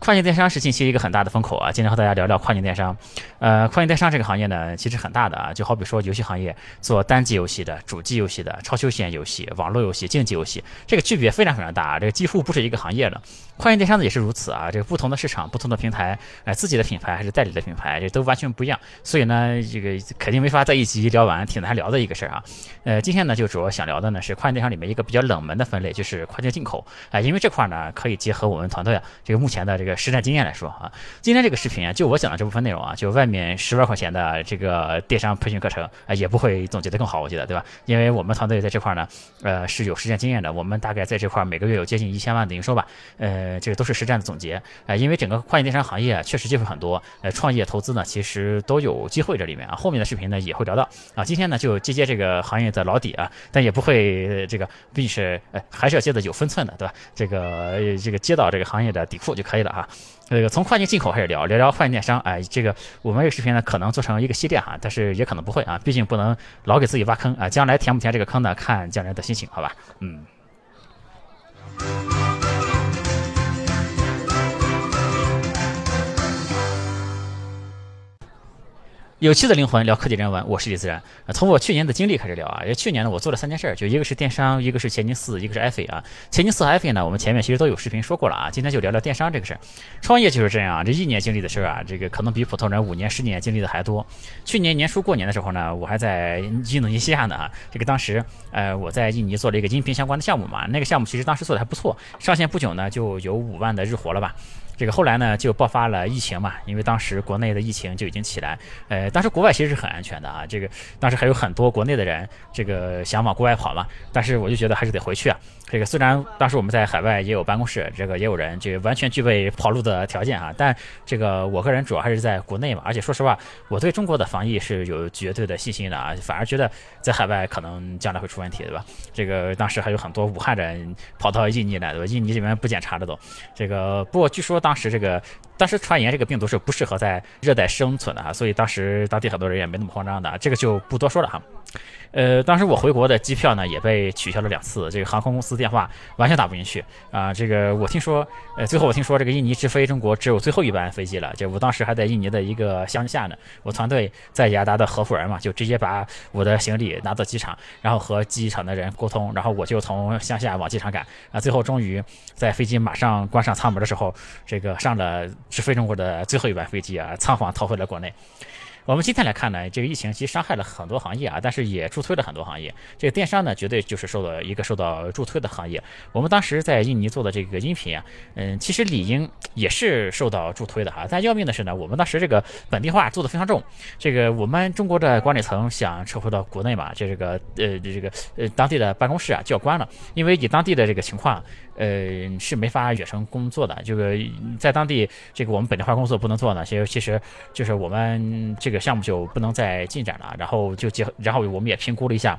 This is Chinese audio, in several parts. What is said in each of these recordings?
跨境电商是近期一个很大的风口啊，今天和大家聊聊跨境电商。呃，跨境电商这个行业呢，其实很大的啊，就好比说游戏行业做单机游戏的、主机游戏的、超休闲游戏、网络游戏、竞技游戏，这个区别非常非常大啊，这个几乎不是一个行业的。跨境电商呢也是如此啊，这个不同的市场、不同的平台，哎，自己的品牌还是代理的品牌，这都完全不一样。所以呢，这个肯定没法在一集聊完，挺难聊的一个事儿啊。呃，今天呢就主要想聊的呢是跨境电商里面一个比较冷门的分类，就是跨境进口。哎，因为这块呢可以结合我们团队啊，这个目前的这个实战经验来说啊，今天这个视频啊，就我讲的这部分内容啊，就外面十万块钱的这个电商培训课程啊，也不会总结的更好，我觉得对吧？因为我们团队在这块呢，呃，是有实战经验的，我们大概在这块每个月有接近一千万的营收吧，呃，这个都是实战的总结啊，因为整个跨境电商行业确实机会很多，呃，创业投资呢其实都有机会这里面啊，后面的视频呢也会聊到啊，今天呢就接接这个行业的老底啊，但也不会这个，毕竟是呃还是要接的有分寸的，对吧？这个这个接到这个行业的底库就可以了啊哈。这个从跨境进口开始聊，聊聊跨境电商，哎，这个我们这个视频呢可能做成一个系列哈，但是也可能不会啊，毕竟不能老给自己挖坑啊，将来填不填这个坑呢，看将来的心情，好吧？嗯。有趣的灵魂聊科技人文，我是李自然。从我去年的经历开始聊啊，因为去年呢，我做了三件事，就一个是电商，一个是前进四，一个是 i 飞啊。前进四、i 飞呢，我们前面其实都有视频说过了啊。今天就聊聊电商这个事儿。创业就是这样，这一年经历的事儿啊，这个可能比普通人五年、十年经历的还多。去年年初过年的时候呢，我还在印度尼西亚呢啊。这个当时呃，我在印尼做了一个音频相关的项目嘛，那个项目其实当时做的还不错，上线不久呢，就有五万的日活了吧。这个后来呢，就爆发了疫情嘛，因为当时国内的疫情就已经起来，呃，当时国外其实是很安全的啊，这个当时还有很多国内的人，这个想往国外跑嘛，但是我就觉得还是得回去啊。这个虽然当时我们在海外也有办公室，这个也有人，就完全具备跑路的条件啊。但这个我个人主要还是在国内嘛，而且说实话，我对中国的防疫是有绝对的信心的啊。反而觉得在海外可能将来会出问题，对吧？这个当时还有很多武汉人跑到印尼来，对吧？印尼这边不检查的都。这个不过据说当当时这个当时传言这个病毒是不适合在热带生存的啊，所以当时当地很多人也没那么慌张的，这个就不多说了哈。呃，当时我回国的机票呢也被取消了两次，这个航空公司电话完全打不进去啊。这个我听说，呃，最后我听说这个印尼直飞中国只有最后一班飞机了。就我当时还在印尼的一个乡下呢，我团队在雅达的合伙人嘛，就直接把我的行李拿到机场，然后和机场的人沟通，然后我就从乡下往机场赶啊。最后终于在飞机马上关上舱门的时候，这个上了直飞中国的最后一班飞机啊，仓皇逃回了国内。我们今天来看呢，这个疫情其实伤害了很多行业啊，但是也助推了很多行业。这个电商呢，绝对就是受到一个受到助推的行业。我们当时在印尼做的这个音频啊，嗯，其实理应也是受到助推的哈。但要命的是呢，我们当时这个本地化做的非常重。这个我们中国的管理层想撤回到国内嘛，就这个呃这个呃当地的办公室啊就要关了，因为以当地的这个情况。呃，是没法远程工作的。这个在当地，这个我们本地化工作不能做呢。其实，其实就是我们这个项目就不能再进展了。然后就结，然后我们也评估了一下。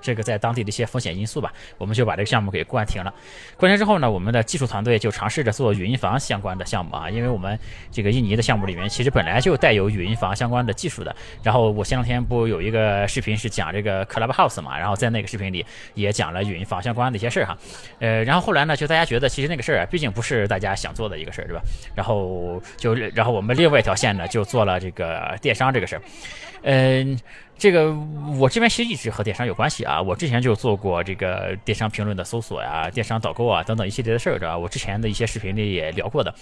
这个在当地的一些风险因素吧，我们就把这个项目给关停了。关停之后呢，我们的技术团队就尝试着做语音房相关的项目啊，因为我们这个印尼的项目里面其实本来就带有语音房相关的技术的。然后我前两天不有一个视频是讲这个 Clubhouse 嘛，然后在那个视频里也讲了语音房相关的一些事儿哈。呃，然后后来呢，就大家觉得其实那个事儿啊毕竟不是大家想做的一个事儿，对吧？然后就然后我们另外一条线呢就做了这个电商这个事儿，嗯。这个我这边其实一直和电商有关系啊，我之前就做过这个电商评论的搜索呀、电商导购啊等等一系列的事儿，对吧？我之前的一些视频里也聊过的。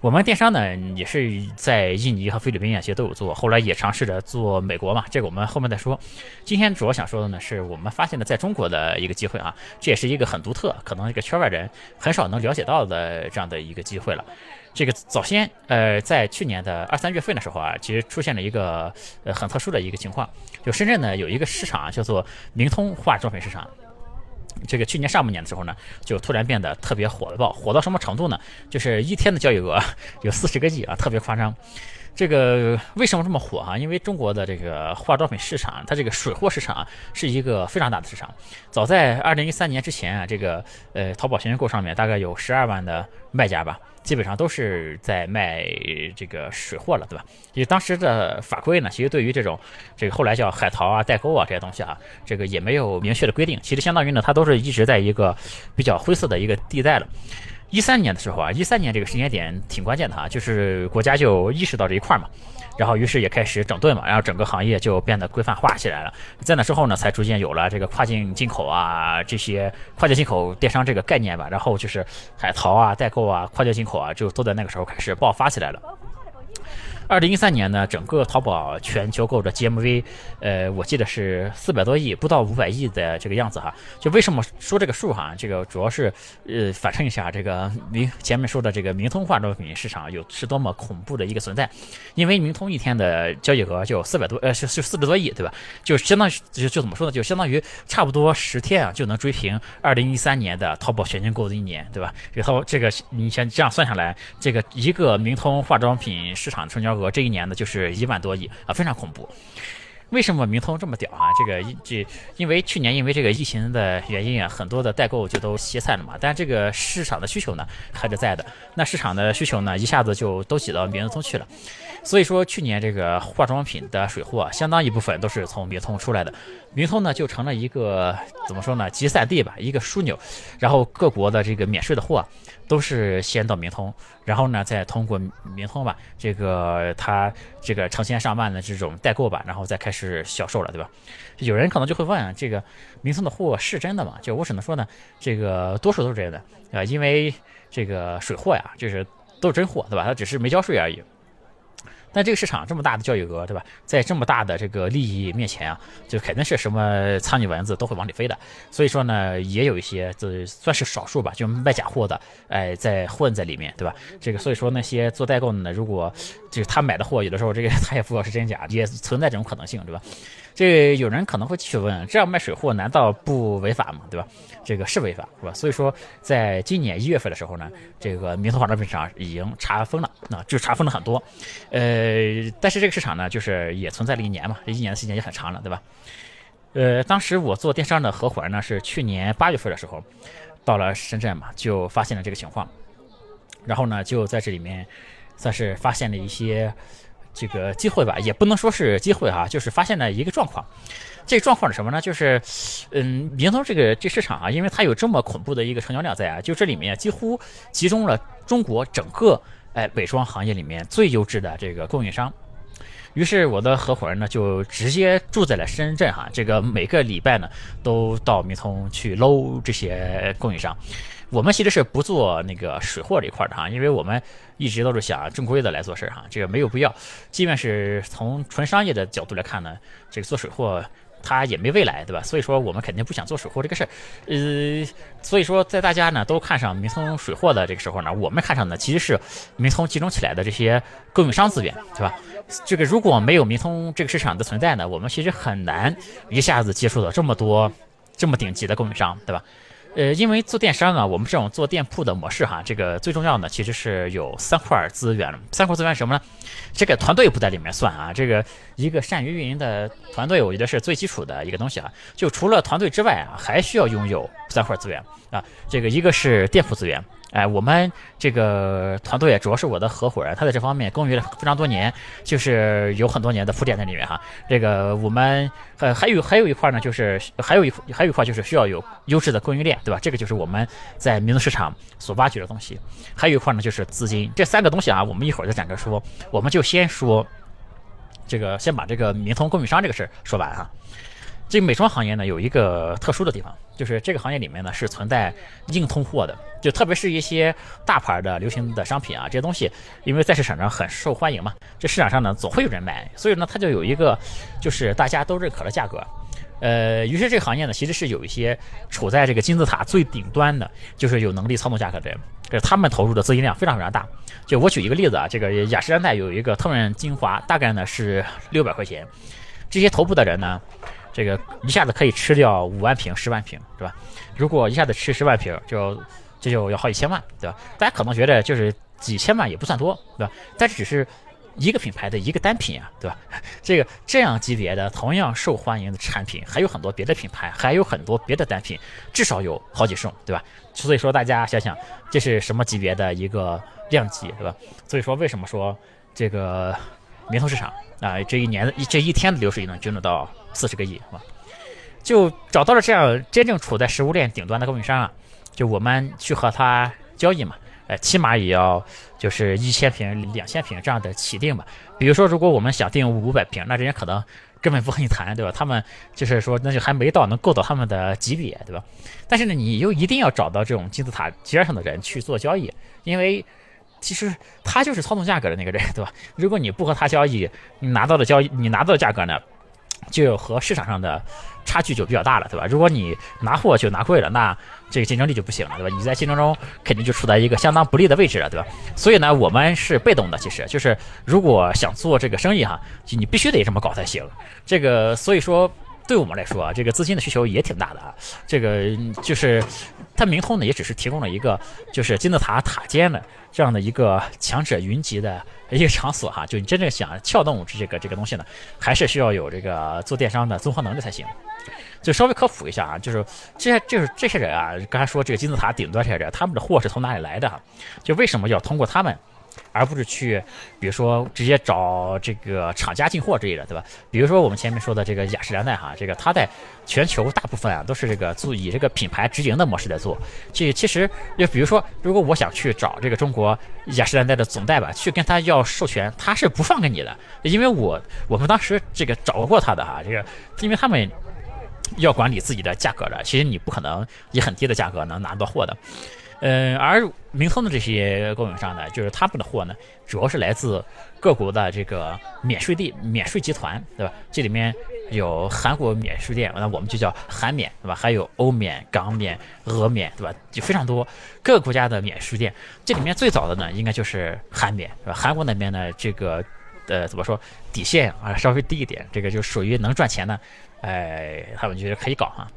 我们电商呢也是在印尼和菲律宾啊其实都有做，后来也尝试着做美国嘛，这个我们后面再说。今天主要想说的呢是我们发现的在中国的一个机会啊，这也是一个很独特，可能一个圈外人很少能了解到的这样的一个机会了。这个早先，呃，在去年的二三月份的时候啊，其实出现了一个呃很特殊的一个情况，就深圳呢有一个市场叫做明通化妆品市场，这个去年上半年的时候呢，就突然变得特别火爆，火到什么程度呢？就是一天的交易额有四十个亿啊，特别夸张。这个为什么这么火啊？因为中国的这个化妆品市场，它这个水货市场啊是一个非常大的市场。早在二零一三年之前啊，这个呃淘宝闲鱼购上面大概有十二万的卖家吧，基本上都是在卖这个水货了，对吧？因为当时的法规呢，其实对于这种这个后来叫海淘啊、代购啊这些东西啊，这个也没有明确的规定。其实相当于呢，它都是一直在一个比较灰色的一个地带了。一三年的时候啊，一三年这个时间点挺关键的哈，就是国家就意识到这一块嘛，然后于是也开始整顿嘛，然后整个行业就变得规范化起来了。在那之后呢，才逐渐有了这个跨境进口啊，这些跨境进口电商这个概念吧。然后就是海淘啊、代购啊、跨境进口啊，就都在那个时候开始爆发起来了。二零一三年呢，整个淘宝全球购的 GMV，呃，我记得是四百多亿，不到五百亿的这个样子哈。就为什么说这个数哈？这个主要是呃反衬一下这个明前面说的这个明通化妆品市场有是多么恐怖的一个存在。因为明通一天的交易额就四百多，呃是是四十多亿，对吧？就相当于就就怎么说呢？就相当于差不多十天啊就能追平二零一三年的淘宝全球购的一年，对吧？然后这个你先这样算下来，这个一个明通化妆品市场成交额。我这一年呢，就是一万多亿啊，非常恐怖。为什么明通这么屌啊？这个这因为去年因为这个疫情的原因啊，很多的代购就都歇菜了嘛。但这个市场的需求呢还是在的。那市场的需求呢，一下子就都挤到明通去了。所以说，去年这个化妆品的水货，相当一部分都是从明通出来的。明通呢，就成了一个怎么说呢，集散地吧，一个枢纽。然后各国的这个免税的货，都是先到明通，然后呢，再通过明通吧，这个它这个成千上万的这种代购吧，然后再开始销售了，对吧？有人可能就会问啊，这个明通的货是真的吗？就我只能说呢，这个多数都是真的啊，因为这个水货呀，就是都是真货，对吧？它只是没交税而已。但这个市场这么大的交易额，对吧？在这么大的这个利益面前啊，就肯定是什么苍蝇蚊子都会往里飞的。所以说呢，也有一些就算是少数吧，就卖假货的，哎，在混在里面，对吧？这个所以说那些做代购的呢，如果就是他买的货，有的时候这个他也不知道是真假，也存在这种可能性，对吧？这有人可能会继续问：这样卖水货难道不违法吗？对吧？这个是违法，是吧？所以说，在今年一月份的时候呢，这个明通化妆品市场已经查封了，那就查封了很多。呃，呃但是这个市场呢，就是也存在了一年嘛，这一年的时间也很长了，对吧？呃，当时我做电商的合伙人呢，是去年八月份的时候到了深圳嘛，就发现了这个情况，然后呢，就在这里面算是发现了一些。这个机会吧，也不能说是机会哈，就是发现了一个状况。这个状况是什么呢？就是，嗯，明通这个这市场啊，因为它有这么恐怖的一个成交量在啊，就这里面几乎集中了中国整个哎伪装行业里面最优质的这个供应商。于是我的合伙人呢，就直接住在了深圳哈，这个每个礼拜呢都到明通去搂这些供应商。我们其实是不做那个水货这一块的哈，因为我们一直都是想正规的来做事儿哈，这个没有必要。即便是从纯商业的角度来看呢，这个做水货它也没未来，对吧？所以说我们肯定不想做水货这个事儿。呃，所以说在大家呢都看上明通水货的这个时候呢，我们看上的其实是明通集中起来的这些供应商资源，对吧？这个如果没有明通这个市场的存在呢，我们其实很难一下子接触到这么多这么顶级的供应商，对吧？呃，因为做电商啊，我们这种做店铺的模式哈，这个最重要的其实是有三块资源。三块资源什么呢？这个团队不在里面算啊，这个一个善于运营的团队，我觉得是最基础的一个东西啊。就除了团队之外啊，还需要拥有三块资源啊。这个一个是店铺资源。哎，我们这个团队主要是我的合伙人，他在这方面耕耘了非常多年，就是有很多年的铺垫在里面哈。这个我们呃还有还有一块呢，就是还有一还有一块就是需要有优质的供应链，对吧？这个就是我们在民族市场所挖掘的东西。还有一块呢就是资金，这三个东西啊，我们一会儿再展开说。我们就先说这个，先把这个民通供应商这个事儿说完哈。这美妆行业呢，有一个特殊的地方，就是这个行业里面呢是存在硬通货的，就特别是一些大牌的流行的商品啊，这些东西，因为在市场上很受欢迎嘛，这市场上呢总会有人买，所以呢它就有一个就是大家都认可的价格，呃，于是这个行业呢其实是有一些处在这个金字塔最顶端的，就是有能力操纵价格的人，这他们投入的资金量非常非常大。就我举一个例子啊，这个雅诗兰黛有一个透润精华，大概呢是六百块钱，这些头部的人呢。这个一下子可以吃掉五万瓶、十万瓶，对吧？如果一下子吃十万瓶，就这就要好几千万，对吧？大家可能觉得就是几千万也不算多，对吧？但是只是一个品牌的一个单品啊，对吧？这 个这样级别的同样受欢迎的产品，还有很多别的品牌，还有很多别的单品，至少有好几种，对吧？所以说大家想想，这是什么级别的一个量级，对吧？所以说为什么说这个明通市场啊，这一年的这一天的流水能均得到？四十个亿，是吧？就找到了这样真正处在食物链顶端的供应商啊，就我们去和他交易嘛，呃，起码也要就是一千瓶、两千瓶这样的起订吧。比如说，如果我们想订五百瓶，那人家可能根本不和你谈，对吧？他们就是说，那就还没到能够到他们的级别，对吧？但是呢，你又一定要找到这种金字塔尖上的人去做交易，因为其实他就是操纵价格的那个人，对吧？如果你不和他交易，你拿到的交易，你拿到的价格呢，就和市场上的。差距就比较大了，对吧？如果你拿货就拿贵了，那这个竞争力就不行了，对吧？你在竞争中肯定就处在一个相当不利的位置了，对吧？所以呢，我们是被动的，其实就是如果想做这个生意哈，就你必须得这么搞才行。这个所以说，对我们来说啊，这个资金的需求也挺大的啊。这个就是它明通呢，也只是提供了一个就是金字塔塔尖的这样的一个强者云集的。一个场所哈，就你真正想撬动这个这个东西呢，还是需要有这个做电商的综合能力才行。就稍微科普一下啊，就是这些就是这些人啊，刚才说这个金字塔顶端这些人，他们的货是从哪里来的哈？就为什么要通过他们？而不是去，比如说直接找这个厂家进货之类的，对吧？比如说我们前面说的这个雅诗兰黛哈，这个它在全球大部分啊都是这个做以这个品牌直营的模式在做。这其实就比如说，如果我想去找这个中国雅诗兰黛的总代吧，去跟他要授权，他是不放给你的，因为我我们当时这个找过他的哈，这个因为他们要管理自己的价格的，其实你不可能以很低的价格能拿到货的。嗯，而明通的这些供应商呢，就是他们的货呢，主要是来自各国的这个免税地、免税集团，对吧？这里面有韩国免税店，那我们就叫韩免，对吧？还有欧免、港免、俄免，对吧？就非常多各个国家的免税店。这里面最早的呢，应该就是韩免，是吧？韩国那边呢，这个呃怎么说，底线啊稍微低一点，这个就属于能赚钱的，哎，他们觉得可以搞哈。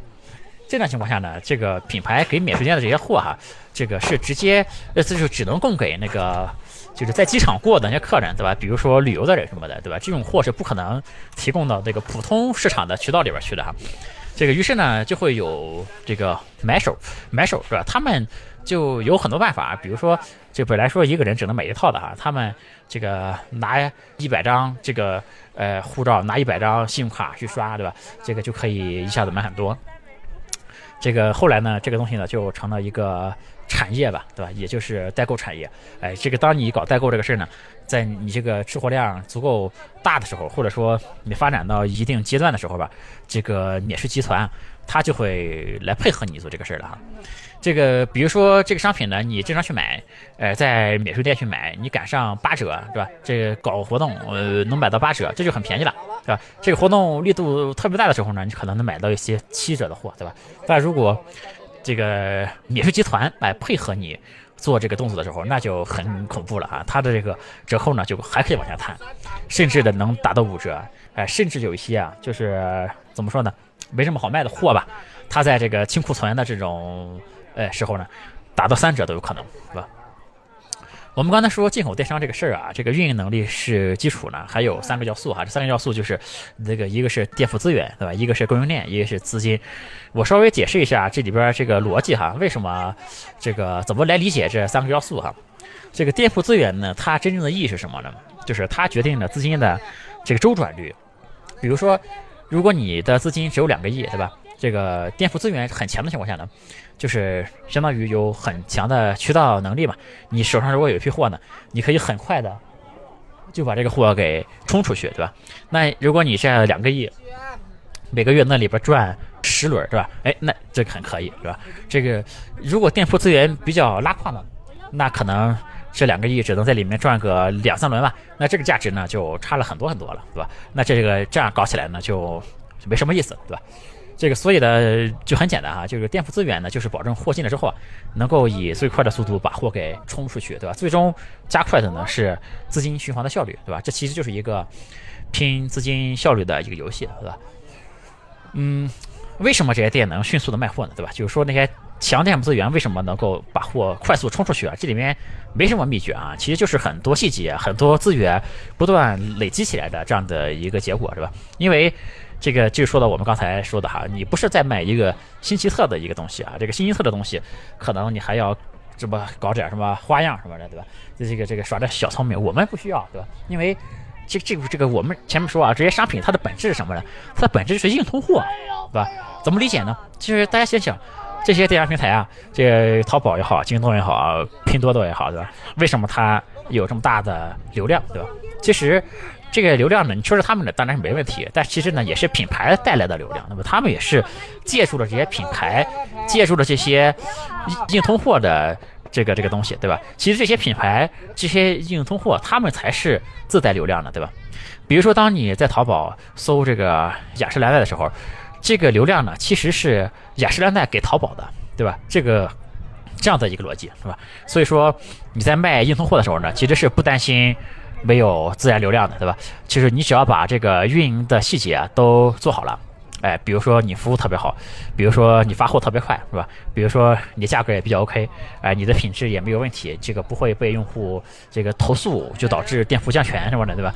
这种情况下呢，这个品牌给免税店的这些货哈，这个是直接呃，这就只能供给那个就是在机场过的那些客人，对吧？比如说旅游的人什么的，对吧？这种货是不可能提供到这个普通市场的渠道里边去的哈。这个于是呢，就会有这个买手，买手是吧？他们就有很多办法，比如说，这本来说一个人只能买一套的哈，他们这个拿一百张这个呃护照，拿一百张信用卡去刷，对吧？这个就可以一下子买很多。这个后来呢，这个东西呢就成了一个产业吧，对吧？也就是代购产业。哎，这个当你搞代购这个事儿呢，在你这个吃货量足够大的时候，或者说你发展到一定阶段的时候吧，这个免税集团它就会来配合你做这个事儿了哈。这个比如说这个商品呢，你经常去买，呃，在免税店去买，你赶上八折，对吧？这个搞活动，呃，能买到八折，这就很便宜了，对吧？这个活动力度特别大的时候呢，你可能能买到一些七折的货，对吧？但如果这个免税集团来配合你做这个动作的时候，那就很恐怖了啊！它的这个折扣呢，就还可以往下探，甚至的能达到五折，哎，甚至有一些啊，就是怎么说呢，没什么好卖的货吧，它在这个清库存的这种。哎，时候呢，打到三折都有可能，是吧？我们刚才说进口电商这个事儿啊，这个运营能力是基础呢，还有三个要素哈。这三个要素就是这个一个是垫付资源，对吧？一个是供应链，一个是资金。我稍微解释一下这里边这个逻辑哈，为什么这个怎么来理解这三个要素哈？这个垫付资源呢，它真正的意义是什么呢？就是它决定了资金的这个周转率。比如说，如果你的资金只有两个亿，对吧？这个垫付资源很强的情况下呢？就是相当于有很强的渠道能力嘛，你手上如果有一批货呢，你可以很快的就把这个货给冲出去，对吧？那如果你这两个亿，每个月那里边赚十轮，对吧？哎，那这个很可以，是吧？这个如果店铺资源比较拉胯呢，那可能这两个亿只能在里面赚个两三轮吧，那这个价值呢就差了很多很多了，对吧？那这个这样搞起来呢就没什么意思，对吧？这个所以呢就很简单哈，就是垫付资源呢，就是保证货进来之后啊，能够以最快的速度把货给冲出去，对吧？最终加快的呢是资金循环的效率，对吧？这其实就是一个拼资金效率的一个游戏，对吧？嗯，为什么这些店能迅速的卖货呢？对吧？就是说那些强垫付资源为什么能够把货快速冲出去啊？这里面没什么秘诀啊，其实就是很多细节、很多资源不断累积起来的这样的一个结果，是吧？因为这个就说到我们刚才说的哈，你不是在买一个新奇特的一个东西啊，这个新奇特的东西，可能你还要这么搞点什么花样什么的，对吧？这个这个耍点小聪明，我们不需要，对吧？因为这这个这个我们前面说啊，这些商品它的本质是什么呢？它的本质就是硬通货，对吧？怎么理解呢？其实大家想想，这些电商平台啊，这个淘宝也好，京东也好，拼多多也好，对吧？为什么它有这么大的流量，对吧？其实这个流量呢，你说是他们的当然是没问题，但其实呢，也是品牌带来的流量。那么他们也是借助了这些品牌，借助了这些硬通货的这个这个东西，对吧？其实这些品牌、这些硬通货，他们才是自带流量的，对吧？比如说，当你在淘宝搜这个雅诗兰黛的时候，这个流量呢，其实是雅诗兰黛给淘宝的，对吧？这个这样的一个逻辑，是吧？所以说你在卖硬通货的时候呢，其实是不担心。没有自然流量的，对吧？其实你只要把这个运营的细节都做好了，哎，比如说你服务特别好，比如说你发货特别快，是吧？比如说你价格也比较 OK，哎，你的品质也没有问题，这个不会被用户这个投诉，就导致店铺降权什么的，对吧？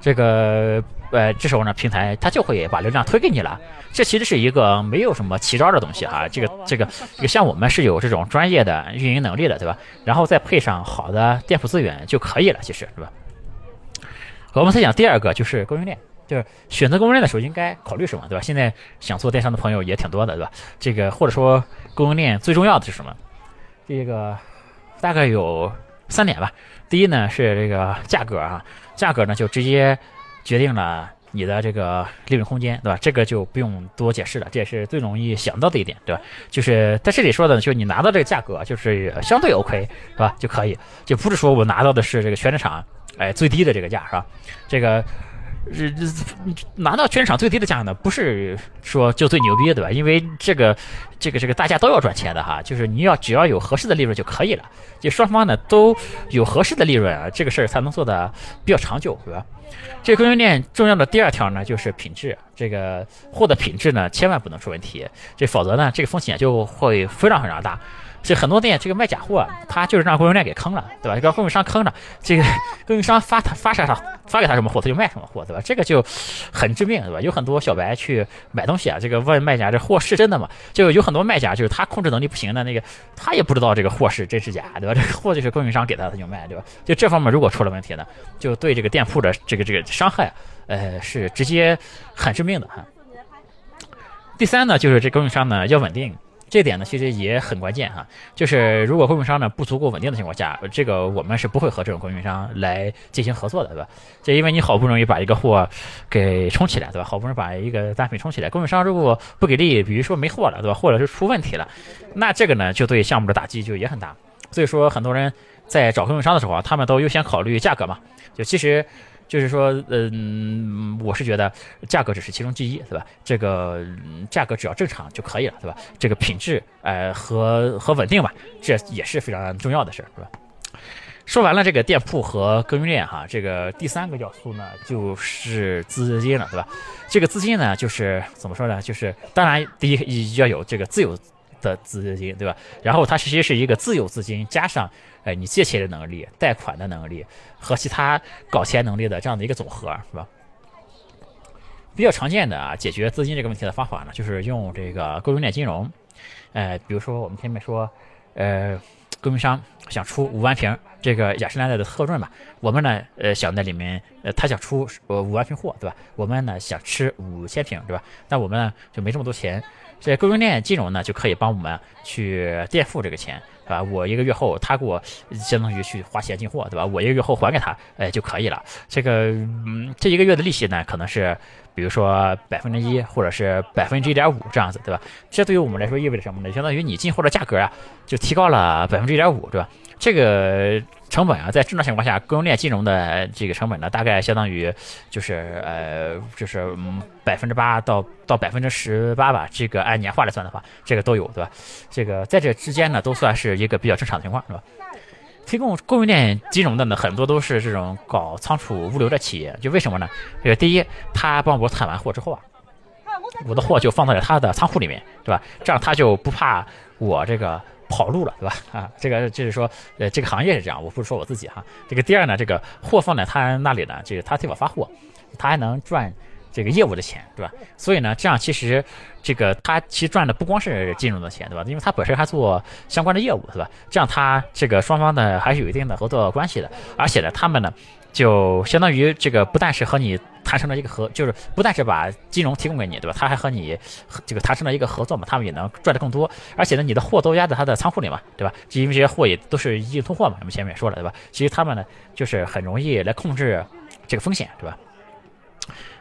这个呃，这时候呢，平台它就会把流量推给你了。这其实是一个没有什么奇招的东西哈，这个这个像我们是有这种专业的运营能力的，对吧？然后再配上好的店铺资源就可以了，其实是吧？我们再讲第二个，就是供应链，就是选择供应链的时候应该考虑什么，对吧？现在想做电商的朋友也挺多的，对吧？这个或者说供应链最重要的是什么？这个大概有三点吧。第一呢是这个价格啊，价格呢就直接决定了你的这个利润空间，对吧？这个就不用多解释了，这也是最容易想到的一点，对吧？就是在这里说的，就是你拿到这个价格就是相对 OK，是吧？就可以，就不是说我拿到的是这个全市场。哎，最低的这个价是吧？这个，这这拿到全场最低的价呢，不是说就最牛逼，对吧？因为这个，这个，这个大家都要赚钱的哈，就是你要只要有合适的利润就可以了，就双方呢都有合适的利润啊，这个事儿才能做的比较长久，对吧？这供应链重要的第二条呢，就是品质，这个货的品质呢，千万不能出问题，这否则呢，这个风险就会非常非常大。这很多店这个卖假货，他就是让供应链给坑了，对吧？让供应商坑了，这个 供应商发他发啥啥发给他什么货，他就卖什么货，对吧？这个就很致命，对吧？有很多小白去买东西啊，这个问卖家这货是真的吗？就有很多卖家就是他控制能力不行的那个，他也不知道这个货是真是假，对吧？这个货就是供应商给他，他就卖，对吧？就这方面如果出了问题呢，就对这个店铺的这个这个伤害，呃，是直接很致命的哈。第三呢，就是这供应商呢要稳定。这点呢，其实也很关键哈，就是如果供应商呢不足够稳定的情况下，这个我们是不会和这种供应商来进行合作的，对吧？就因为你好不容易把一个货给冲起来，对吧？好不容易把一个单品冲起来，供应商如果不给力，比如说没货了，对吧？或者是出问题了，那这个呢就对项目的打击就也很大。所以说，很多人在找供应商的时候啊，他们都优先考虑价格嘛，就其实。就是说，嗯，我是觉得价格只是其中之一，对吧？这个价格只要正常就可以了，对吧？这个品质，呃，和和稳定吧，这也是非常重要的事儿，是吧？说完了这个店铺和供应链哈，这个第三个要素呢，就是资金了，对吧？这个资金呢，就是怎么说呢？就是当然，第一要有这个自有的资金，对吧？然后它其实是一个自有资金加上。哎，你借钱的能力、贷款的能力和其他搞钱能力的这样的一个总和，是吧？比较常见的啊，解决资金这个问题的方法呢，就是用这个供应链金融。呃，比如说我们前面说，呃，供应商想出五万瓶这个雅诗兰黛的特润吧，我们呢，呃，想在里面，呃，他想出呃五万瓶货，对吧？我们呢想吃五千瓶，对吧？但我们呢就没这么多钱，这供应链金融呢就可以帮我们去垫付这个钱。对吧？我一个月后，他给我相当于去花钱进货，对吧？我一个月后还给他，哎就可以了。这个，嗯，这一个月的利息呢，可能是比如说百分之一，或者是百分之一点五这样子，对吧？这对于我们来说意味着什么呢？相当于你进货的价格啊，就提高了百分之一点五，对吧？这个。成本啊，在正常情况下，供应链金融的这个成本呢，大概相当于就是呃，就是嗯百分之八到到百分之十八吧。这个按年化来算的话，这个都有，对吧？这个在这之间呢，都算是一个比较正常的情况，是吧？提供供应链金融的呢，很多都是这种搞仓储物流的企业。就为什么呢？这个第一，他帮我采完货之后啊，我的货就放在了他的仓库里面，对吧？这样他就不怕我这个。跑路了，对吧？啊，这个就是说，呃，这个行业是这样，我不是说我自己哈。这个第二呢，这个货放在他那里呢，这个他替我发货，他还能赚这个业务的钱，对吧？所以呢，这样其实这个他其实赚的不光是金融的钱，对吧？因为他本身还做相关的业务，对吧？这样他这个双方呢还是有一定的合作关系的，而且呢，他们呢就相当于这个不但是和你。谈成了一个合，就是不但是把金融提供给你，对吧？他还和你这个谈成了一个合作嘛，他们也能赚的更多，而且呢，你的货都压在他的仓库里嘛，对吧？因为这些货也都是硬通货嘛，我们前面也说了，对吧？其实他们呢，就是很容易来控制这个风险，对吧？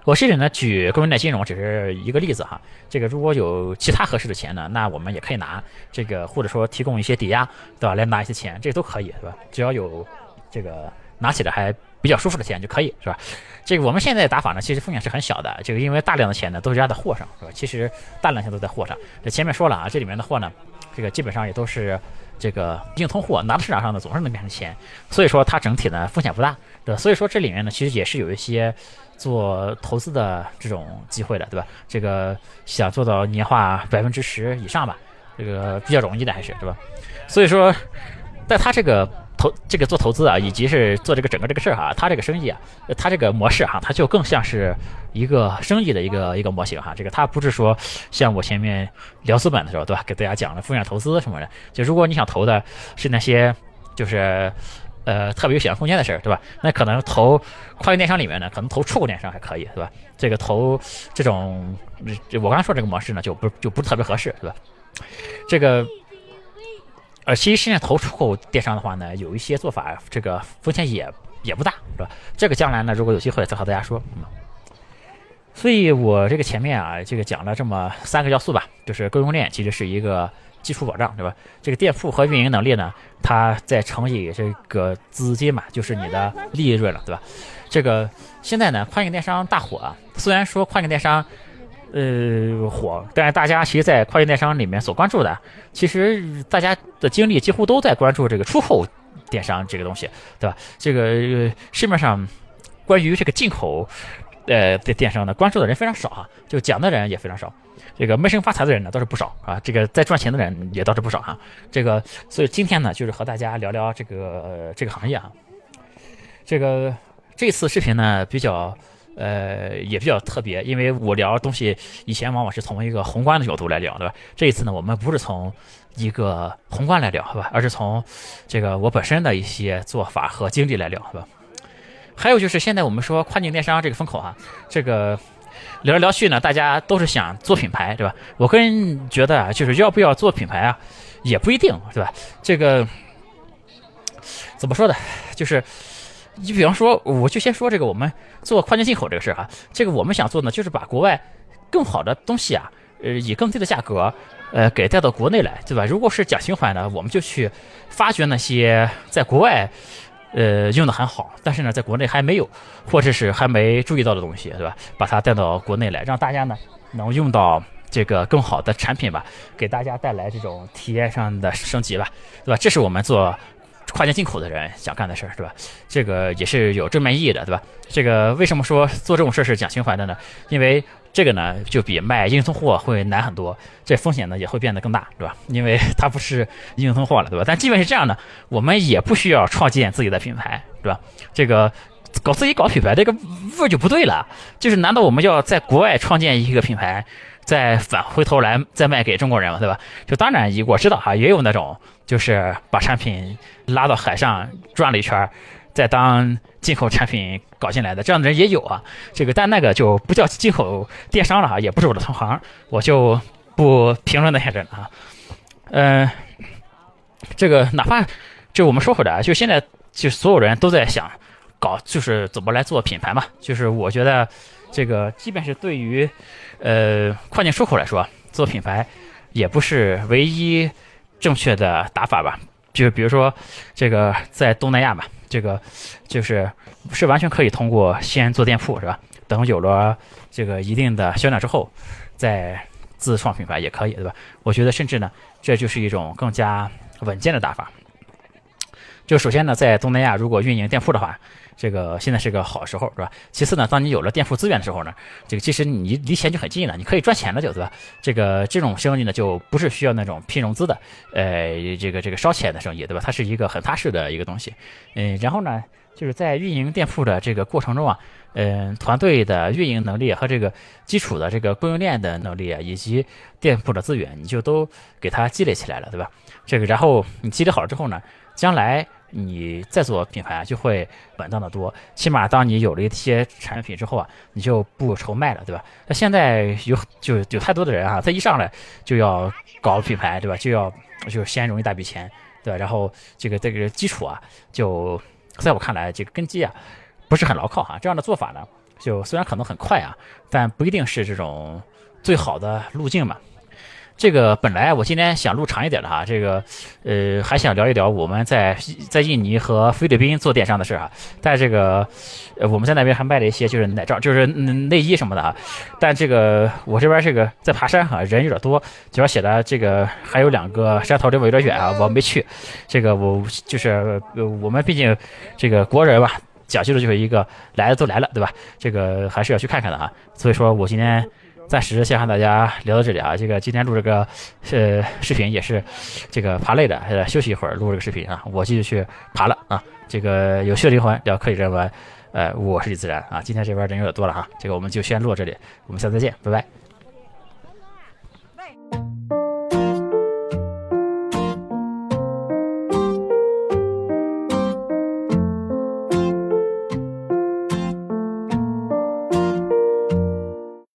我这里呢举供应链金融只是一个例子哈，这个如果有其他合适的钱呢，那我们也可以拿这个，或者说提供一些抵押，对吧？来拿一些钱，这都可以，对吧？只要有这个拿起来还比较舒服的钱就可以，是吧？这个我们现在打法呢，其实风险是很小的，这个因为大量的钱呢都是压在货上，是吧？其实大量钱都在货上。这前面说了啊，这里面的货呢，这个基本上也都是这个硬通货，拿到市场上呢总是能变成钱，所以说它整体呢风险不大，对吧？所以说这里面呢其实也是有一些。做投资的这种机会的，对吧？这个想做到年化百分之十以上吧，这个比较容易的还是，对吧？所以说，在它这个投这个做投资啊，以及是做这个整个这个事儿哈，他这个生意啊，他这个模式哈，他就更像是一个生意的一个一个模型哈。这个他不是说像我前面聊资本的时候，对吧？给大家讲了风险投资什么的，就如果你想投的是那些就是。呃，特别有想象空间的事儿，对吧？那可能投跨境电商里面呢，可能投触控电商还可以，对吧？这个投这种，我刚才说这个模式呢，就不就不是特别合适，对吧？这个，呃，其实现在投出口电商的话呢，有一些做法，这个风险也也不大，是吧？这个将来呢，如果有机会再和大家说。嗯，所以我这个前面啊，这个讲了这么三个要素吧，就是供应链其实是一个。基础保障对吧？这个店铺和运营能力呢，它再乘以这个资金嘛，就是你的利润了，对吧？这个现在呢，跨境电商大火啊。虽然说跨境电商呃火，但是大家其实，在跨境电商里面所关注的，其实大家的精力几乎都在关注这个出口电商这个东西，对吧？这个市面上关于这个进口呃的电商呢，关注的人非常少啊，就讲的人也非常少。这个闷声发财的人呢倒是不少啊，这个在赚钱的人也倒是不少哈。这个，所以今天呢，就是和大家聊聊这个这个行业啊。这个这次视频呢比较呃也比较特别，因为我聊东西以前往往是从一个宏观的角度来聊，对吧？这一次呢，我们不是从一个宏观来聊，好吧？而是从这个我本身的一些做法和经历来聊，好吧？还有就是现在我们说跨境电商这个风口哈，这个。聊来聊去呢，大家都是想做品牌，对吧？我个人觉得啊，就是要不要做品牌啊，也不一定，对吧？这个怎么说呢？就是你比方说，我就先说这个，我们做跨境进口这个事儿哈，这个我们想做呢，就是把国外更好的东西啊，呃，以更低的价格，呃，给带到国内来，对吧？如果是讲情怀呢，我们就去发掘那些在国外。呃，用的很好，但是呢，在国内还没有，或者是还没注意到的东西，对吧？把它带到国内来，让大家呢能用到这个更好的产品吧，给大家带来这种体验上的升级吧，对吧？这是我们做跨境进口的人想干的事儿，对吧？这个也是有正面意义的，对吧？这个为什么说做这种事儿是讲情怀的呢？因为这个呢，就比卖硬通货会难很多，这风险呢也会变得更大，对吧？因为它不是硬通货了，对吧？但即便是这样呢，我们也不需要创建自己的品牌，对吧？这个搞自己搞品牌，这个味儿就不对了。就是难道我们要在国外创建一个品牌，再返回头来再卖给中国人嘛？对吧？就当然，我知道哈，也有那种就是把产品拉到海上转了一圈。再当进口产品搞进来的这样的人也有啊，这个但那个就不叫进口电商了哈，也不是我的同行，我就不评论那些人了啊。嗯，这个哪怕就我们说回来，就现在就所有人都在想搞，就是怎么来做品牌嘛。就是我觉得这个即便是对于呃跨境出口来说，做品牌也不是唯一正确的打法吧。就比如说这个在东南亚吧。这个就是是完全可以通过先做店铺是吧？等有了这个一定的销量之后，再自创品牌也可以对吧？我觉得甚至呢，这就是一种更加稳健的打法。就首先呢，在东南亚如果运营店铺的话。这个现在是个好时候，是吧？其次呢，当你有了店铺资源的时候呢，这个其实你离钱就很近了，你可以赚钱了，就对吧？这个这种生意呢，就不是需要那种拼融资的，呃，这个这个烧钱的生意，对吧？它是一个很踏实的一个东西。嗯，然后呢，就是在运营店铺的这个过程中啊，嗯，团队的运营能力和这个基础的这个供应链的能力啊，以及店铺的资源，你就都给它积累起来了，对吧？这个然后你积累好了之后呢，将来。你再做品牌就会稳当的多。起码当你有了一些产品之后啊，你就不愁卖了，对吧？那现在有就有太多的人啊，他一上来就要搞品牌，对吧？就要就先融一大笔钱，对吧？然后这个这个基础啊，就在我看来，这个根基啊不是很牢靠哈。这样的做法呢，就虽然可能很快啊，但不一定是这种最好的路径嘛。这个本来我今天想录长一点的哈，这个呃还想聊一聊我们在在印尼和菲律宾做电商的事啊。但这个呃我们在那边还卖了一些就是奶罩，就是内衣什么的啊。但这个我这边这个在爬山哈，人有点多，主要写的这个还有两个山头离我有点远啊，我没去。这个我就是我们毕竟这个国人吧，讲究的就是一个来了都来了，对吧？这个还是要去看看的哈。所以说我今天。暂时先和大家聊到这里啊，这个今天录这个呃视频也是这个爬累的，休息一会儿录这个视频啊，我继续去爬了啊。这个有趣的灵魂聊科技人文，呃，我是李自然啊。今天这边人有点多了哈，这个我们就先录到这里，我们下次再见，拜拜。